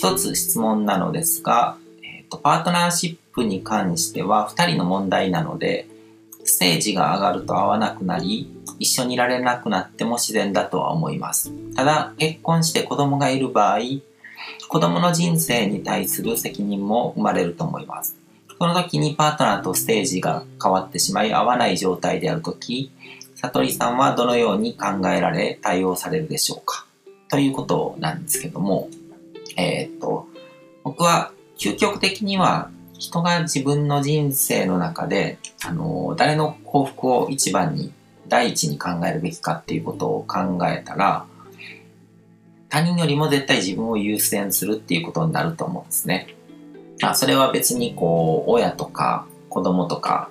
と、一つ質問なのですが、えっ、と、パートナーシップに関しては二人の問題なので、ステージが上がると合わなくなり、一緒にいられなくなっても自然だとは思います。ただ、結婚して子供がいる場合、子供の人生に対する責任も生まれると思います。その時にパートナーとステージが変わってしまい合わない状態である時、悟りさんはどのように考えられ対応されるでしょうか？ということなんですけども、えー、っと、僕は究極的には人が自分の人生の中で、あの、誰の幸福を一番に第一に考えるべきかっていうことを考えたら、他人よりも絶対自分を優先するっていうことになると思うんですね。あそれは別にこう、親とか子供とか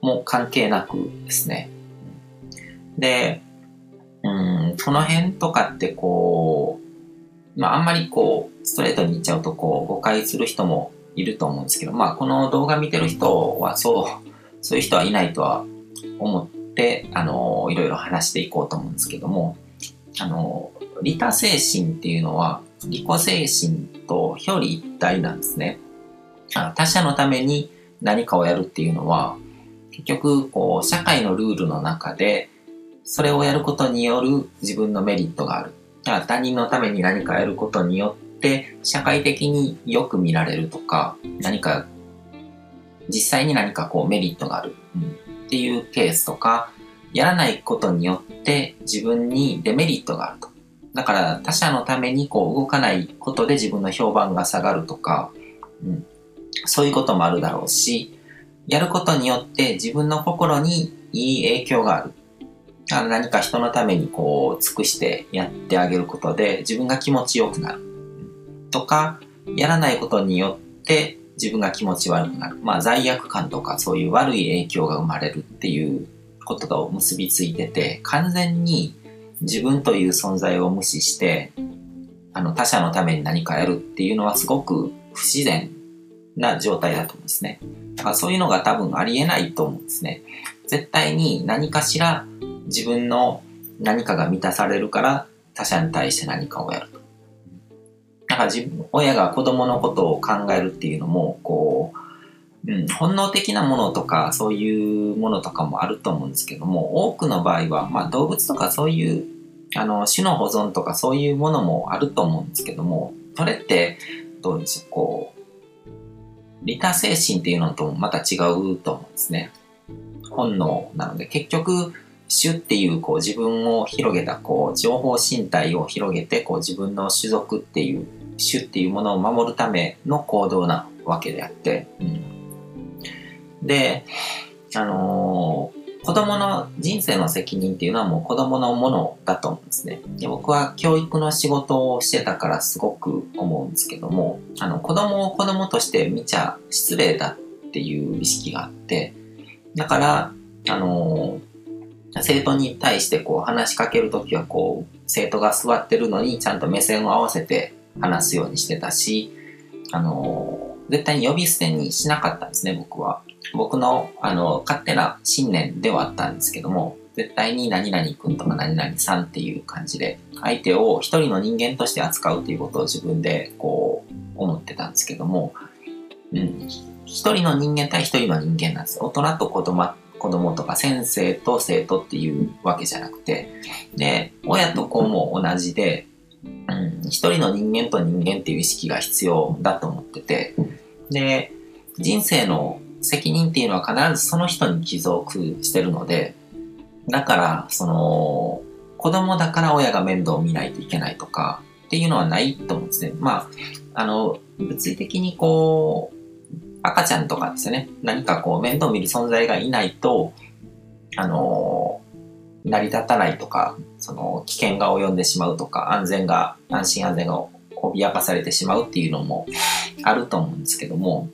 も関係なくですね。で、うん、その辺とかってこう、まああんまりこう、ストレートに言っちゃうとこう、誤解する人もいると思うんですけど、まあこの動画見てる人はそう、そういう人はいないとは思って、あの、いろいろ話していこうと思うんですけども、あの、利他精神っていうのは、利己精神と表裏一体なんですね。他者のために何かをやるっていうのは、結局、こう、社会のルールの中で、それをやることによる自分のメリットがある。他人のために何かやることによって、社会的によく見られるとか、何か、実際に何かこうメリットがある、うん、っていうケースとか、やらないことによって自分にデメリットがあると。だから他者のためにこう動かないことで自分の評判が下がるとか、うん、そういうこともあるだろうし、やることによって自分の心にいい影響がある。何か人のためにこう尽くしてやってあげることで自分が気持ちよくなる。とか、やらないことによって自分が気持ち悪くなる。まあ罪悪感とかそういう悪い影響が生まれるっていうことと結びついてて、完全に自分という存在を無視して、あの他者のために何かやるっていうのはすごく不自然な状態だと思うんですね。だからそういうのが多分ありえないと思うんですね。絶対に何かしら自分の何かが満たされるから他者に対して何かをやると。だから自分、親が子供のことを考えるっていうのも、こう、うん、本能的なものとか、そういうものとかもあると思うんですけども、多くの場合は、まあ動物とかそういう、あの、種の保存とかそういうものもあると思うんですけども、それって、どうでしょう、こう、利他精神っていうのとまた違うと思うんですね。本能なので、結局、種っていうこう自分を広げたこう情報身体を広げてこう自分の種族っていう種っていうものを守るための行動なわけであって、うん、で、あのー子供の人生の責任っていうのはもう子供のものだと思うんですね。で僕は教育の仕事をしてたからすごく思うんですけども、あの子供を子供として見ちゃ失礼だっていう意識があって、だから、あの生徒に対してこう話しかけるときはこう、生徒が座ってるのにちゃんと目線を合わせて話すようにしてたし、あの絶対に呼び捨てにしなかったんですね、僕は。僕の、あの、勝手な信念ではあったんですけども、絶対に何々君とか何々さんっていう感じで、相手を一人の人間として扱うっていうことを自分で、こう、思ってたんですけども、うん、一人の人間対一人の人間なんです大人と子供、子供とか先生と生徒っていうわけじゃなくて、で、親と子も同じで、うん、一人の人間と人間っていう意識が必要だと思ってて、で、人生の責任っていうのは必ずその人に帰属してるので、だから、その、子供だから親が面倒を見ないといけないとかっていうのはないと思うんですね。まあ、あの、物理的にこう、赤ちゃんとかですね、何かこう面倒見る存在がいないと、あの、成り立たないとか、その危険が及んでしまうとか、安全が、安心安全が脅かされてしまうっていうのもあると思うんですけども、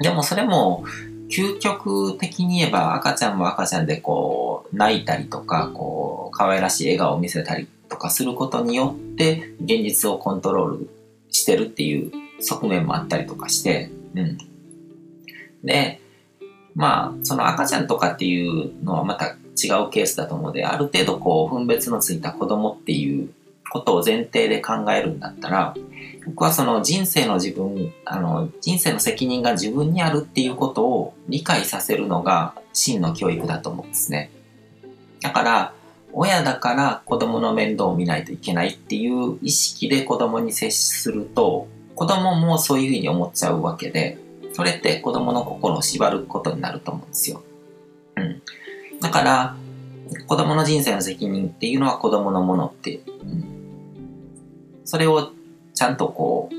でもそれも、究極的に言えば赤ちゃんも赤ちゃんでこう泣いたりとかこう可愛らしい笑顔を見せたりとかすることによって現実をコントロールしてるっていう側面もあったりとかして、うん。で、まあ、その赤ちゃんとかっていうのはまた違うケースだと思うので、ある程度こう分別のついた子供っていうことを前提で考えるんだったら、僕はその人生の自分、あの、人生の責任が自分にあるっていうことを理解させるのが真の教育だと思うんですね。だから、親だから子供の面倒を見ないといけないっていう意識で子供に接すると、子供もそういうふうに思っちゃうわけで、それって子供の心を縛ることになると思うんですよ。うん。だから、子供の人生の責任っていうのは子供のものって、うん、それをちゃんとこ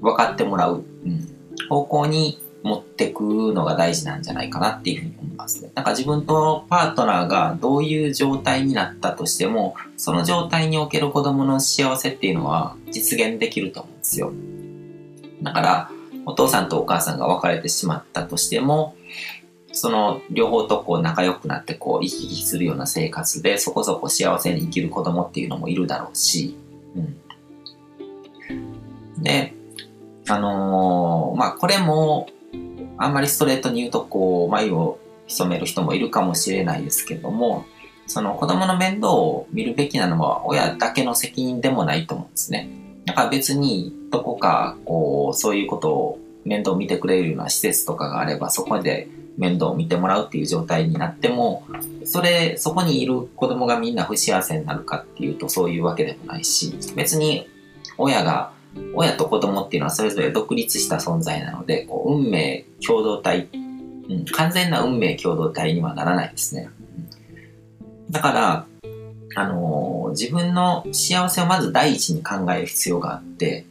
う、分かってもらう、うん、方向に持ってくのが大事なんじゃないかなっていうふうに思いますね。なんか自分とパートナーがどういう状態になったとしても、その状態における子供の幸せっていうのは実現できると思うんですよ。だから、お父さんとお母さんが別れてしまったとしても、その両方とこう仲良くなってこう行き来するような生活でそこそこ幸せに生きる子供っていうのもいるだろうし、うん、で、あのー、まあ、これも、あんまりストレートに言うと、こう、眉を潜める人もいるかもしれないですけども、その子供の面倒を見るべきなのは親だけの責任でもないと思うんですね。だから別にどこかこうそういうことを面倒見てくれるような施設とかがあればそこで面倒を見てもらうっていう状態になってもそれそこにいる子供がみんな不幸せになるかっていうとそういうわけでもないし別に親が親と子供っていうのはそれぞれ独立した存在なので、こう運命共同体、うん、完全な運命共同体にはならないですね。だから、あの、自分の幸せをまず第一に考える必要があって、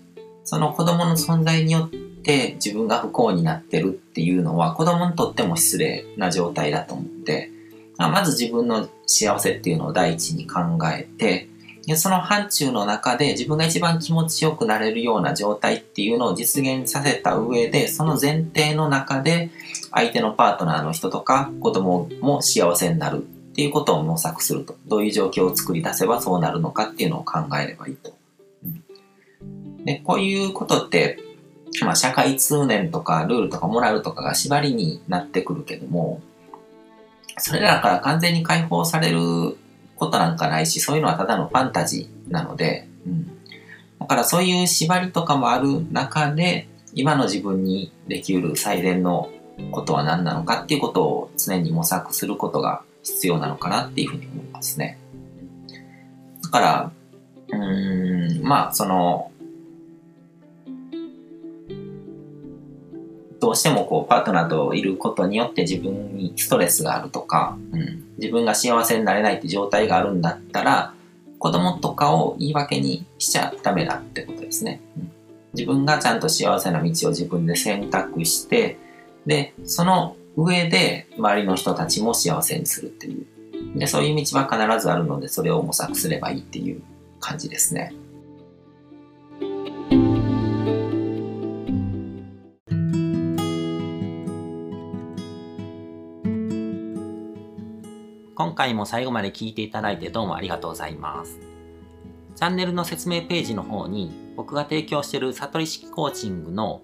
その子供の存在によって自分が不幸になってるっていうのは子供にとっても失礼な状態だと思って、まず自分の幸せっていうのを第一に考えて、その範疇の中で自分が一番気持ちよくなれるような状態っていうのを実現させた上で、その前提の中で相手のパートナーの人とか子供も幸せになる。っていうことを模索すると。どういう状況を作り出せばそうなるのかっていうのを考えればいいと。で、こういうことって、まあ、社会通念とかルールとかモラルとかが縛りになってくるけども、それらから完全に解放されることなんかないし、そういうのはただのファンタジーなので、うん。だからそういう縛りとかもある中で、今の自分にできる最善のことは何なのかっていうことを常に模索することが必要なのかなっていうふうに思いますね。だから、うん、まあ、その、どうしてもこうパートナーといることによって自分にストレスがあるとか、うん、自分が幸せになれないって状態があるんだったら、子供とかを言い訳にしちゃダメだってことですね。うん、自分がちゃんと幸せな道を自分で選択して、で、その上で周りの人たちも幸せにするっていう。で、そういう道は必ずあるので、それを模索すればいいっていう感じですね。今回も最後まで聞いていただいてどうもありがとうございます。チャンネルの説明ページの方に僕が提供している悟り式コーチングの